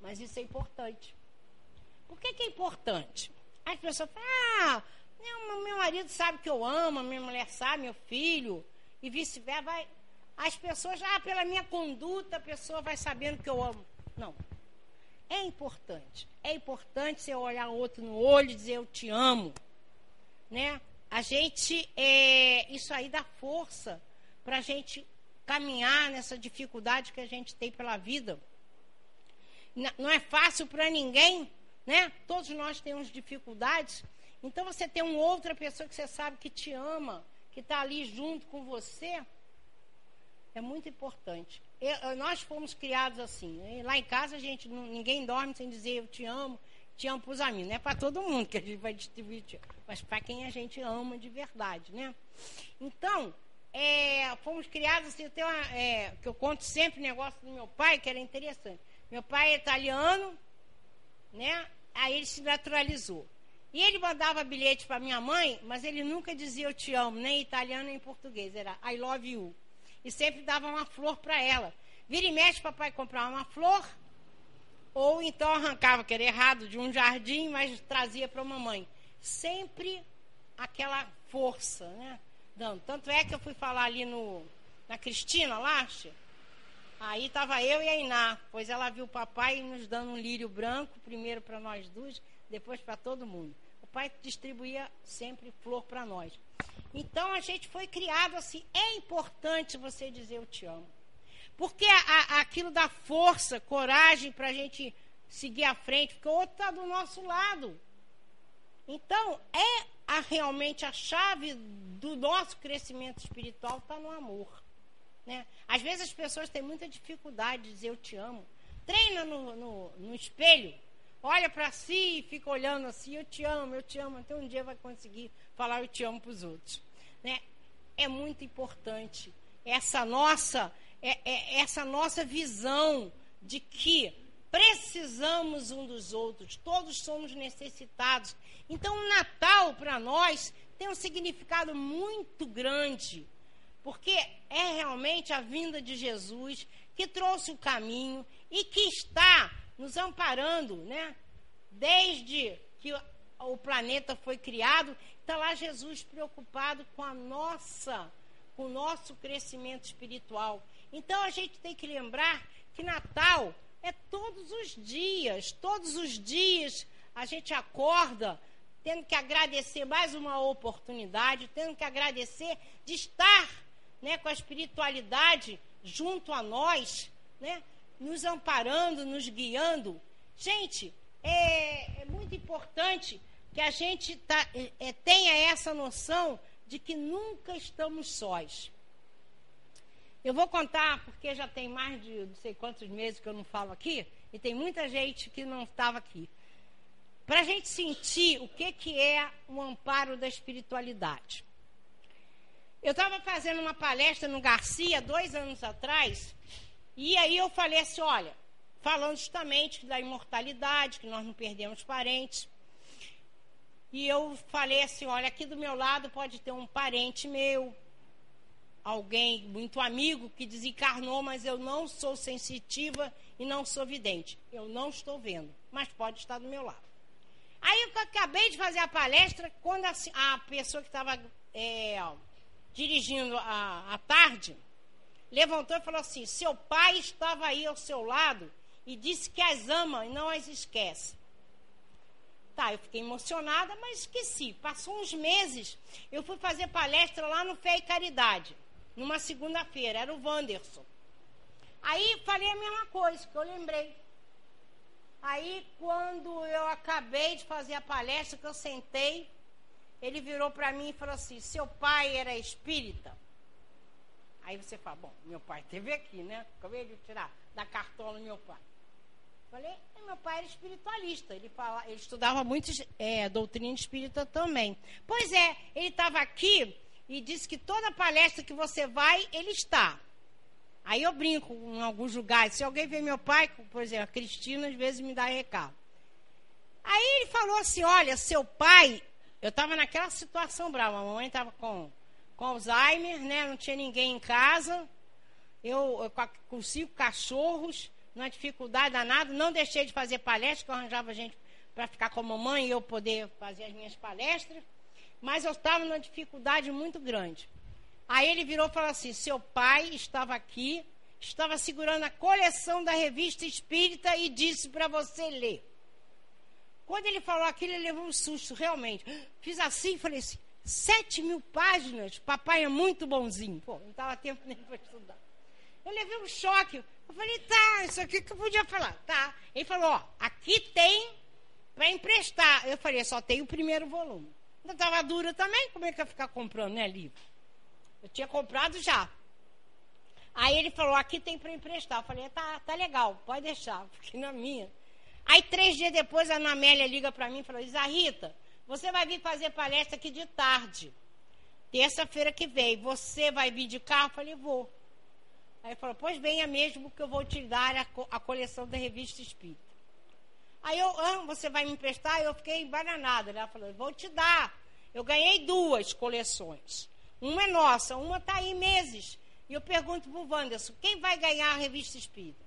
Mas isso é importante. Por que, que é importante? As pessoas falam, ah, meu, meu marido sabe que eu amo, minha mulher sabe, meu filho, e vice-versa. As pessoas, ah, pela minha conduta, a pessoa vai sabendo que eu amo. Não. É importante. É importante você olhar o outro no olho e dizer eu te amo. Né? A gente, é, isso aí dá força para a gente caminhar nessa dificuldade que a gente tem pela vida. Não é fácil para ninguém, né? Todos nós temos dificuldades. Então você tem uma outra pessoa que você sabe que te ama, que está ali junto com você, é muito importante. Eu, nós fomos criados assim. Né? Lá em casa a gente ninguém dorme sem dizer eu te amo, te amo para os amigos. Não é para todo mundo que a gente vai distribuir, mas para quem a gente ama de verdade, né? Então é, fomos criados assim, eu uma, é, que eu conto sempre o negócio do meu pai, que era interessante. Meu pai é italiano, né? Aí ele se naturalizou. E ele mandava bilhete para minha mãe, mas ele nunca dizia eu te amo, nem em italiano nem em português, era I love you. E sempre dava uma flor para ela. Vira e mexe, papai comprava uma flor, ou então arrancava, que era errado, de um jardim, mas trazia para a mamãe. Sempre aquela força, né? dando. Tanto é que eu fui falar ali no, na Cristina Lache, aí estava eu e a Iná, pois ela viu o papai nos dando um lírio branco, primeiro para nós duas, depois para todo mundo. O pai distribuía sempre flor para nós. Então a gente foi criado assim. É importante você dizer eu te amo. Porque a, a, aquilo dá força, coragem para a gente seguir à frente, porque o outro está do nosso lado. Então, é a, realmente a chave do nosso crescimento espiritual está no amor. Né? Às vezes as pessoas têm muita dificuldade de dizer eu te amo. Treina no, no, no espelho, olha para si e fica olhando assim, eu te amo, eu te amo. Até um dia vai conseguir falar eu te amo para os outros. Né? É muito importante essa nossa, é, é, essa nossa visão de que precisamos um dos outros, todos somos necessitados. Então, o Natal, para nós, tem um significado muito grande, porque é realmente a vinda de Jesus que trouxe o caminho e que está nos amparando, né? Desde que o planeta foi criado, está lá Jesus preocupado com a nossa, com o nosso crescimento espiritual. Então a gente tem que lembrar que Natal é todos os dias, todos os dias a gente acorda tendo que agradecer mais uma oportunidade, tendo que agradecer de estar né, com a espiritualidade junto a nós, né, nos amparando, nos guiando. Gente, é, é muito importante que a gente tá, é, tenha essa noção de que nunca estamos sós. Eu vou contar, porque já tem mais de não sei quantos meses que eu não falo aqui, e tem muita gente que não estava aqui. Para a gente sentir o que, que é o amparo da espiritualidade. Eu estava fazendo uma palestra no Garcia dois anos atrás, e aí eu falei assim: olha, falando justamente da imortalidade, que nós não perdemos parentes. E eu falei assim: olha, aqui do meu lado pode ter um parente meu, alguém muito amigo que desencarnou, mas eu não sou sensitiva e não sou vidente. Eu não estou vendo, mas pode estar do meu lado. Aí eu acabei de fazer a palestra, quando a, a pessoa que estava é, dirigindo a, a tarde levantou e falou assim: seu pai estava aí ao seu lado e disse que as ama e não as esquece. Tá, eu fiquei emocionada, mas esqueci. Passou uns meses, eu fui fazer palestra lá no Fé e Caridade, numa segunda-feira, era o Wanderson. Aí falei a mesma coisa, que eu lembrei. Aí, quando eu acabei de fazer a palestra, que eu sentei, ele virou para mim e falou assim: Seu pai era espírita? Aí você fala: Bom, meu pai teve aqui, né? Acabei de tirar da cartola meu pai. Falei, meu pai era espiritualista, ele, fala, ele estudava muito é, doutrina espírita também. Pois é, ele estava aqui e disse que toda palestra que você vai, ele está. Aí eu brinco em alguns lugares. Se alguém vê meu pai, por exemplo, a Cristina, às vezes me dá recado. Aí ele falou assim: olha, seu pai. Eu estava naquela situação brava. A mamãe estava com, com Alzheimer, né? Não tinha ninguém em casa. Eu, com cinco cachorros numa dificuldade danada. Não deixei de fazer palestras, que eu arranjava gente para ficar com a mamãe e eu poder fazer as minhas palestras. Mas eu estava numa dificuldade muito grande. Aí ele virou e falou assim: seu pai estava aqui, estava segurando a coleção da revista espírita e disse para você ler. Quando ele falou aquilo, ele levou um susto, realmente. Fiz assim e falei assim: sete mil páginas, papai é muito bonzinho. Pô, não estava tempo nem para estudar. Eu levei um choque. Eu falei, tá, isso aqui que eu podia falar. Tá. Ele falou, ó, aqui tem para emprestar. Eu falei, só tem o primeiro volume. Eu estava dura também, como é que eu ia ficar comprando, né, livro? Eu tinha comprado já. Aí ele falou, aqui tem para emprestar. Eu falei, tá, tá legal, pode deixar, porque na minha. Aí três dias depois a Ana Amélia liga para mim e falou, Isa Rita, você vai vir fazer palestra aqui de tarde. Terça-feira que vem. Você vai vir de carro? Eu falei, vou. Aí ele falou, pois venha mesmo que eu vou te dar a, co a coleção da revista Espírita. Aí eu, ah, você vai me emprestar? Eu fiquei embananada. Né? Ela falou, vou te dar. Eu ganhei duas coleções. Uma é nossa, uma está aí meses. E eu pergunto para o Wanderson, quem vai ganhar a revista Espírita?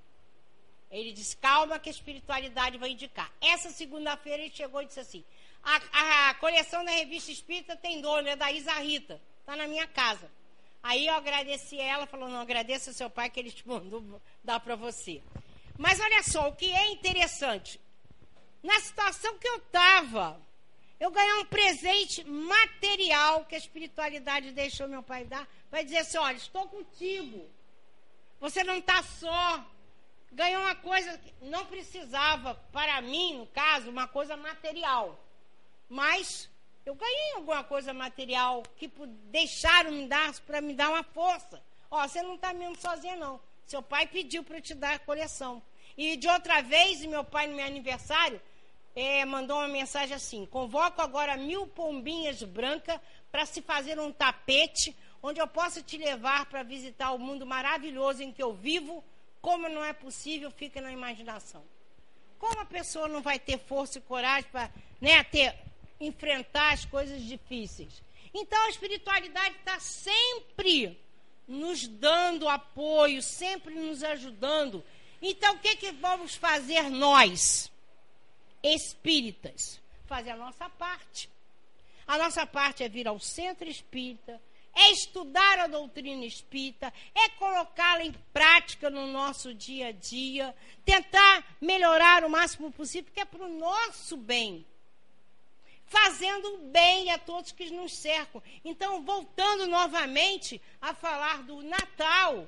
Ele disse, calma que a espiritualidade vai indicar. Essa segunda-feira ele chegou e disse assim, a, a, coleção da revista Espírita tem dono, é da Isa Rita. Está na minha casa. Aí eu agradeci ela, falou: não, agradeça seu pai que ele te mandou dar para você. Mas olha só, o que é interessante. Na situação que eu estava, eu ganhei um presente material que a espiritualidade deixou meu pai dar. Vai dizer assim: olha, estou contigo. Você não está só. Ganhou uma coisa que não precisava, para mim, no caso, uma coisa material. Mas eu ganhei alguma coisa material que deixaram me dar para me dar uma força. Ó, você não está mesmo sozinha, não. Seu pai pediu para te dar a coleção. E de outra vez, meu pai, no meu aniversário, é, mandou uma mensagem assim: convoco agora mil pombinhas brancas para se fazer um tapete onde eu possa te levar para visitar o mundo maravilhoso em que eu vivo. Como não é possível, fica na imaginação. Como a pessoa não vai ter força e coragem para né, ter enfrentar as coisas difíceis. Então a espiritualidade está sempre nos dando apoio, sempre nos ajudando. Então o que, que vamos fazer nós, espíritas? Fazer a nossa parte. A nossa parte é vir ao centro espírita, é estudar a doutrina espírita, é colocá-la em prática no nosso dia a dia, tentar melhorar o máximo possível, porque é para o nosso bem fazendo bem a todos que nos cercam. Então, voltando novamente a falar do Natal.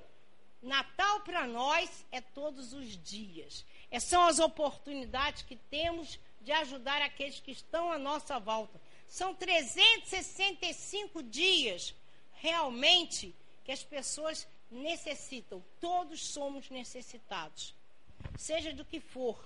Natal para nós é todos os dias. É, são as oportunidades que temos de ajudar aqueles que estão à nossa volta. São 365 dias realmente que as pessoas necessitam. Todos somos necessitados, seja do que for,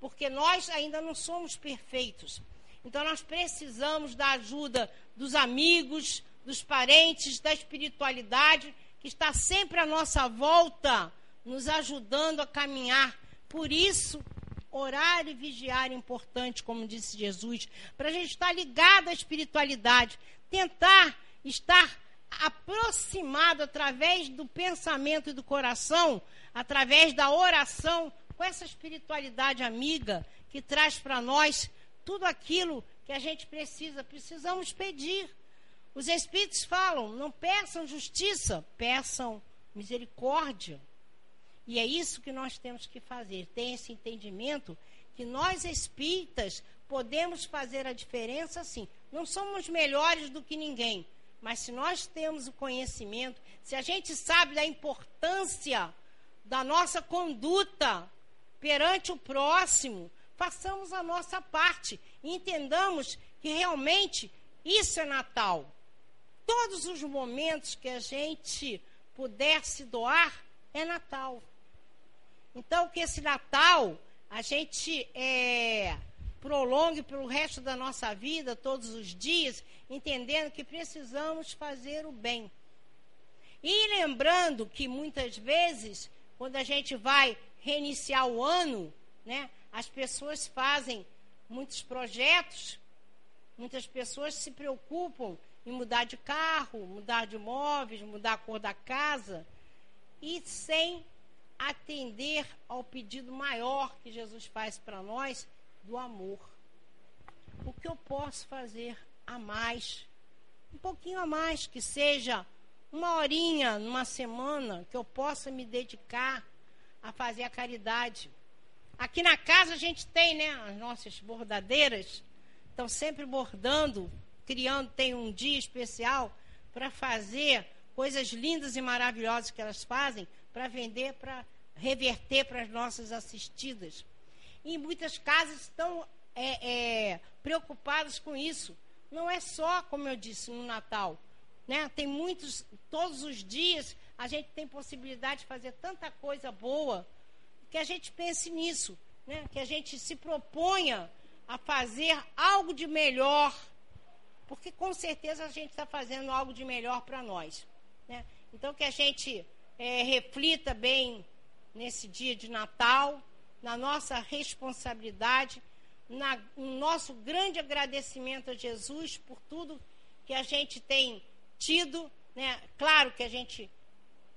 porque nós ainda não somos perfeitos. Então nós precisamos da ajuda dos amigos, dos parentes, da espiritualidade que está sempre à nossa volta, nos ajudando a caminhar. Por isso, orar e vigiar é importante, como disse Jesus, para a gente estar ligado à espiritualidade, tentar estar aproximado através do pensamento e do coração, através da oração, com essa espiritualidade amiga que traz para nós tudo aquilo que a gente precisa. Precisamos pedir. Os Espíritos falam: não peçam justiça, peçam misericórdia. E é isso que nós temos que fazer, ter esse entendimento que nós espíritas podemos fazer a diferença sim. Não somos melhores do que ninguém, mas se nós temos o conhecimento, se a gente sabe da importância da nossa conduta perante o próximo, façamos a nossa parte e entendamos que realmente isso é Natal. Todos os momentos que a gente puder se doar é Natal. Então, que esse Natal a gente é, prolongue pelo resto da nossa vida, todos os dias, entendendo que precisamos fazer o bem. E lembrando que muitas vezes, quando a gente vai reiniciar o ano, né, as pessoas fazem muitos projetos, muitas pessoas se preocupam em mudar de carro, mudar de móveis, mudar a cor da casa, e sem atender ao pedido maior que Jesus faz para nós do amor. O que eu posso fazer a mais? Um pouquinho a mais, que seja uma horinha numa semana que eu possa me dedicar a fazer a caridade. Aqui na casa a gente tem, né, as nossas bordadeiras, estão sempre bordando, criando, tem um dia especial para fazer coisas lindas e maravilhosas que elas fazem para vender, para reverter para as nossas assistidas. E muitas casas estão é, é, preocupadas com isso. Não é só, como eu disse, no Natal. Né? Tem muitos, todos os dias, a gente tem possibilidade de fazer tanta coisa boa que a gente pense nisso, né? que a gente se proponha a fazer algo de melhor, porque com certeza a gente está fazendo algo de melhor para nós. Né? Então, que a gente é, reflita bem nesse dia de Natal, na nossa responsabilidade, na, no nosso grande agradecimento a Jesus por tudo que a gente tem tido. Né? Claro que a gente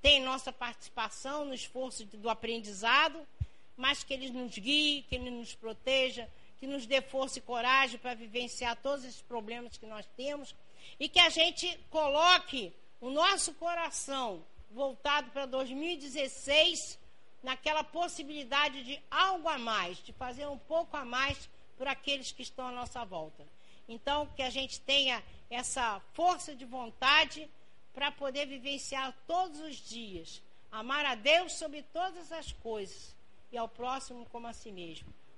tem nossa participação no esforço do aprendizado, mas que Ele nos guie, que Ele nos proteja, que nos dê força e coragem para vivenciar todos esses problemas que nós temos e que a gente coloque o nosso coração voltado para 2016 naquela possibilidade de algo a mais, de fazer um pouco a mais por aqueles que estão à nossa volta. Então, que a gente tenha essa força de vontade para poder vivenciar todos os dias, amar a Deus sobre todas as coisas e ao próximo como a si mesmo.